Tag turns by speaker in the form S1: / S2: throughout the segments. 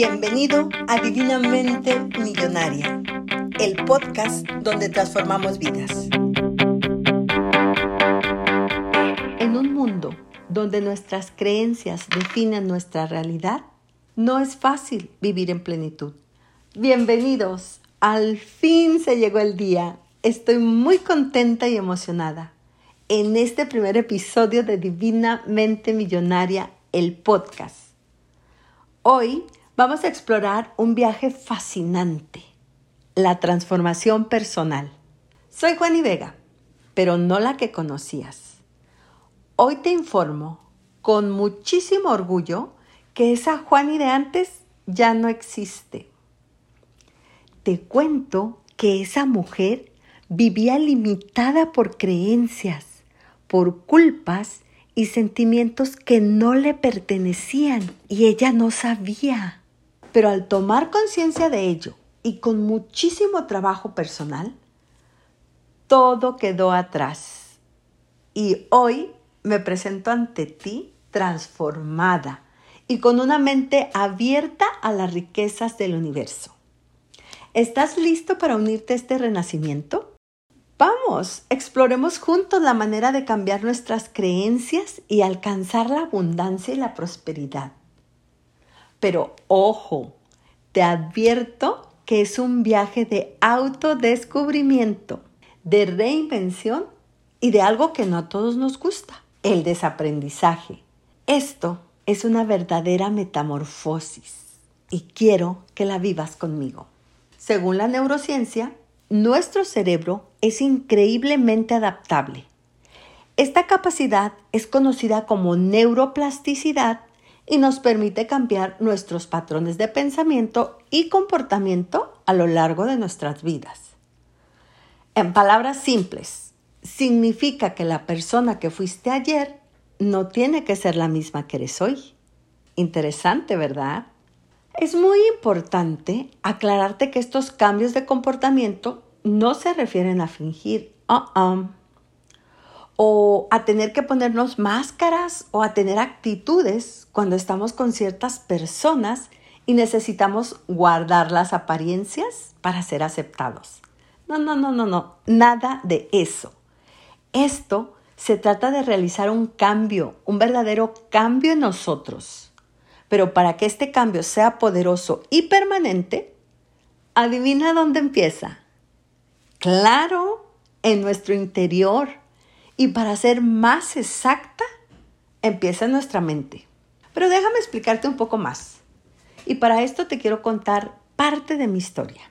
S1: Bienvenido a Divinamente Millonaria, el podcast donde transformamos vidas. En un mundo donde nuestras creencias definen nuestra realidad, no es fácil vivir en plenitud. Bienvenidos, al fin se llegó el día. Estoy muy contenta y emocionada en este primer episodio de Divinamente Millonaria, el podcast. Hoy vamos a explorar un viaje fascinante, la transformación personal. Soy Juani Vega, pero no la que conocías. Hoy te informo con muchísimo orgullo que esa Juani de antes ya no existe. Te cuento que esa mujer vivía limitada por creencias, por culpas y sentimientos que no le pertenecían y ella no sabía. Pero al tomar conciencia de ello y con muchísimo trabajo personal, todo quedó atrás. Y hoy me presento ante ti transformada y con una mente abierta a las riquezas del universo. ¿Estás listo para unirte a este renacimiento? Vamos, exploremos juntos la manera de cambiar nuestras creencias y alcanzar la abundancia y la prosperidad. Pero ojo, te advierto que es un viaje de autodescubrimiento, de reinvención y de algo que no a todos nos gusta, el desaprendizaje. Esto es una verdadera metamorfosis y quiero que la vivas conmigo. Según la neurociencia, nuestro cerebro es increíblemente adaptable. Esta capacidad es conocida como neuroplasticidad y nos permite cambiar nuestros patrones de pensamiento y comportamiento a lo largo de nuestras vidas. En palabras simples, significa que la persona que fuiste ayer no tiene que ser la misma que eres hoy. Interesante, ¿verdad? Es muy importante aclararte que estos cambios de comportamiento no se refieren a fingir uh-uh, o a tener que ponernos máscaras o a tener actitudes cuando estamos con ciertas personas y necesitamos guardar las apariencias para ser aceptados. No, no, no, no, no, nada de eso. Esto se trata de realizar un cambio, un verdadero cambio en nosotros pero para que este cambio sea poderoso y permanente, adivina dónde empieza. Claro, en nuestro interior. Y para ser más exacta, empieza en nuestra mente. Pero déjame explicarte un poco más. Y para esto te quiero contar parte de mi historia.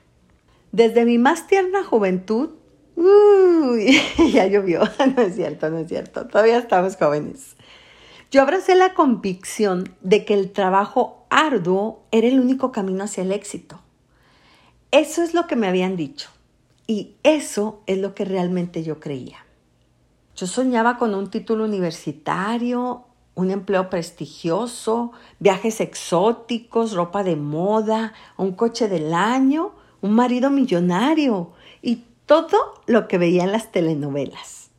S1: Desde mi más tierna juventud, uy, ya llovió, no es cierto, no es cierto, todavía estamos jóvenes. Yo abracé la convicción de que el trabajo arduo era el único camino hacia el éxito. Eso es lo que me habían dicho y eso es lo que realmente yo creía. Yo soñaba con un título universitario, un empleo prestigioso, viajes exóticos, ropa de moda, un coche del año, un marido millonario y todo lo que veía en las telenovelas.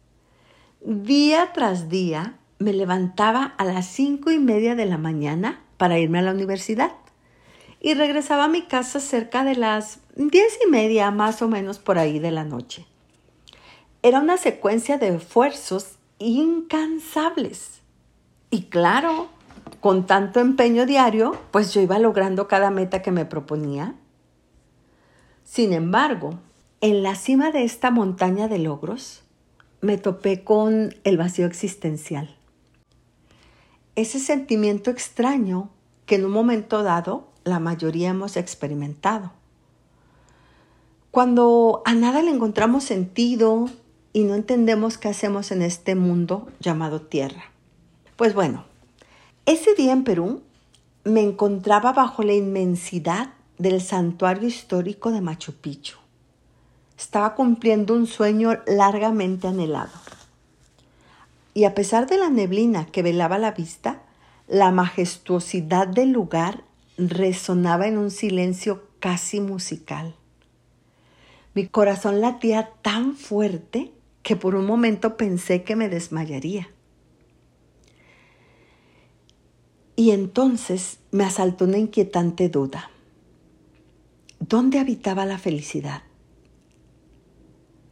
S1: Día tras día me levantaba a las cinco y media de la mañana para irme a la universidad y regresaba a mi casa cerca de las diez y media más o menos por ahí de la noche. Era una secuencia de esfuerzos incansables. Y claro, con tanto empeño diario, pues yo iba logrando cada meta que me proponía. Sin embargo, en la cima de esta montaña de logros, me topé con el vacío existencial ese sentimiento extraño que en un momento dado la mayoría hemos experimentado. Cuando a nada le encontramos sentido y no entendemos qué hacemos en este mundo llamado tierra. Pues bueno, ese día en Perú me encontraba bajo la inmensidad del santuario histórico de Machu Picchu. Estaba cumpliendo un sueño largamente anhelado y a pesar de la neblina que velaba la vista, la majestuosidad del lugar resonaba en un silencio casi musical. Mi corazón latía tan fuerte que por un momento pensé que me desmayaría. Y entonces me asaltó una inquietante duda. ¿Dónde habitaba la felicidad?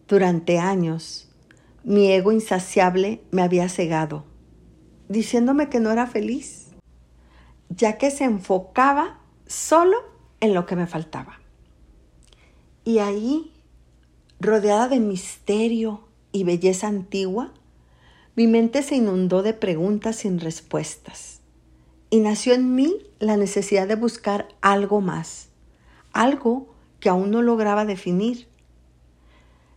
S1: Durante años, mi ego insaciable me había cegado, diciéndome que no era feliz, ya que se enfocaba solo en lo que me faltaba. Y ahí, rodeada de misterio y belleza antigua, mi mente se inundó de preguntas sin respuestas y nació en mí la necesidad de buscar algo más, algo que aún no lograba definir.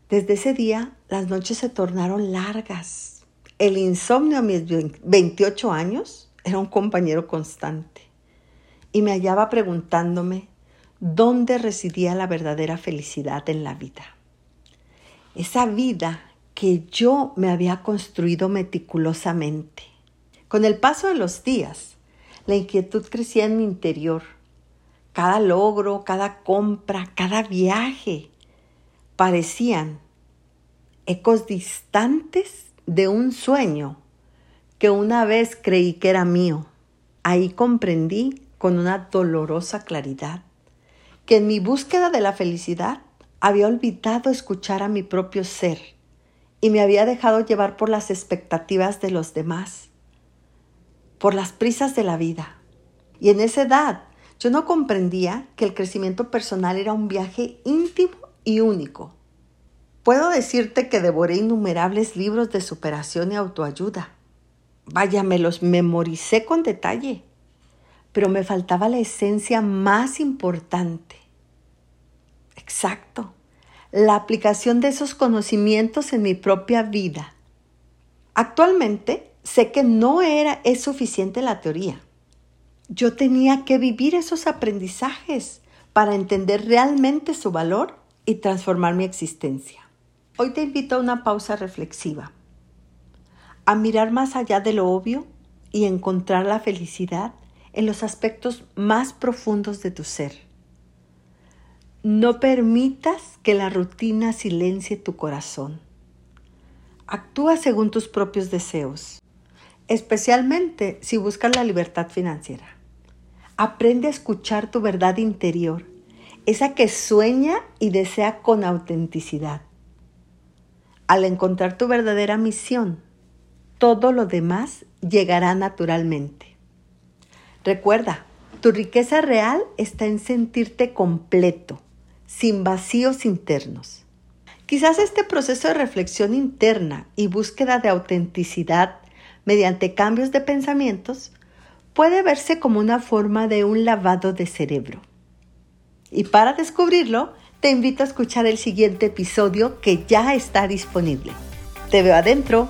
S1: Desde ese día las noches se tornaron largas. El insomnio a mis 28 años era un compañero constante y me hallaba preguntándome dónde residía la verdadera felicidad en la vida. Esa vida que yo me había construido meticulosamente. Con el paso de los días, la inquietud crecía en mi interior. Cada logro, cada compra, cada viaje parecían ecos distantes de un sueño que una vez creí que era mío. Ahí comprendí con una dolorosa claridad que en mi búsqueda de la felicidad había olvidado escuchar a mi propio ser y me había dejado llevar por las expectativas de los demás, por las prisas de la vida. Y en esa edad yo no comprendía que el crecimiento personal era un viaje íntimo y único. Puedo decirte que devoré innumerables libros de superación y autoayuda. Vaya, me los memoricé con detalle pero me faltaba la esencia más importante. Exacto, la aplicación de esos conocimientos en mi propia vida. Actualmente sé que no era es suficiente la teoría. Yo tenía que vivir esos aprendizajes para entender realmente su valor y transformar mi existencia. Hoy te invito a una pausa reflexiva, a mirar más allá de lo obvio y encontrar la felicidad en los aspectos más profundos de tu ser. No permitas que la rutina silencie tu corazón. Actúa según tus propios deseos, especialmente si buscas la libertad financiera. Aprende a escuchar tu verdad interior, esa que sueña y desea con autenticidad. Al encontrar tu verdadera misión, todo lo demás llegará naturalmente. Recuerda, tu riqueza real está en sentirte completo, sin vacíos internos. Quizás este proceso de reflexión interna y búsqueda de autenticidad mediante cambios de pensamientos puede verse como una forma de un lavado de cerebro. Y para descubrirlo, te invito a escuchar el siguiente episodio que ya está disponible. Te veo adentro.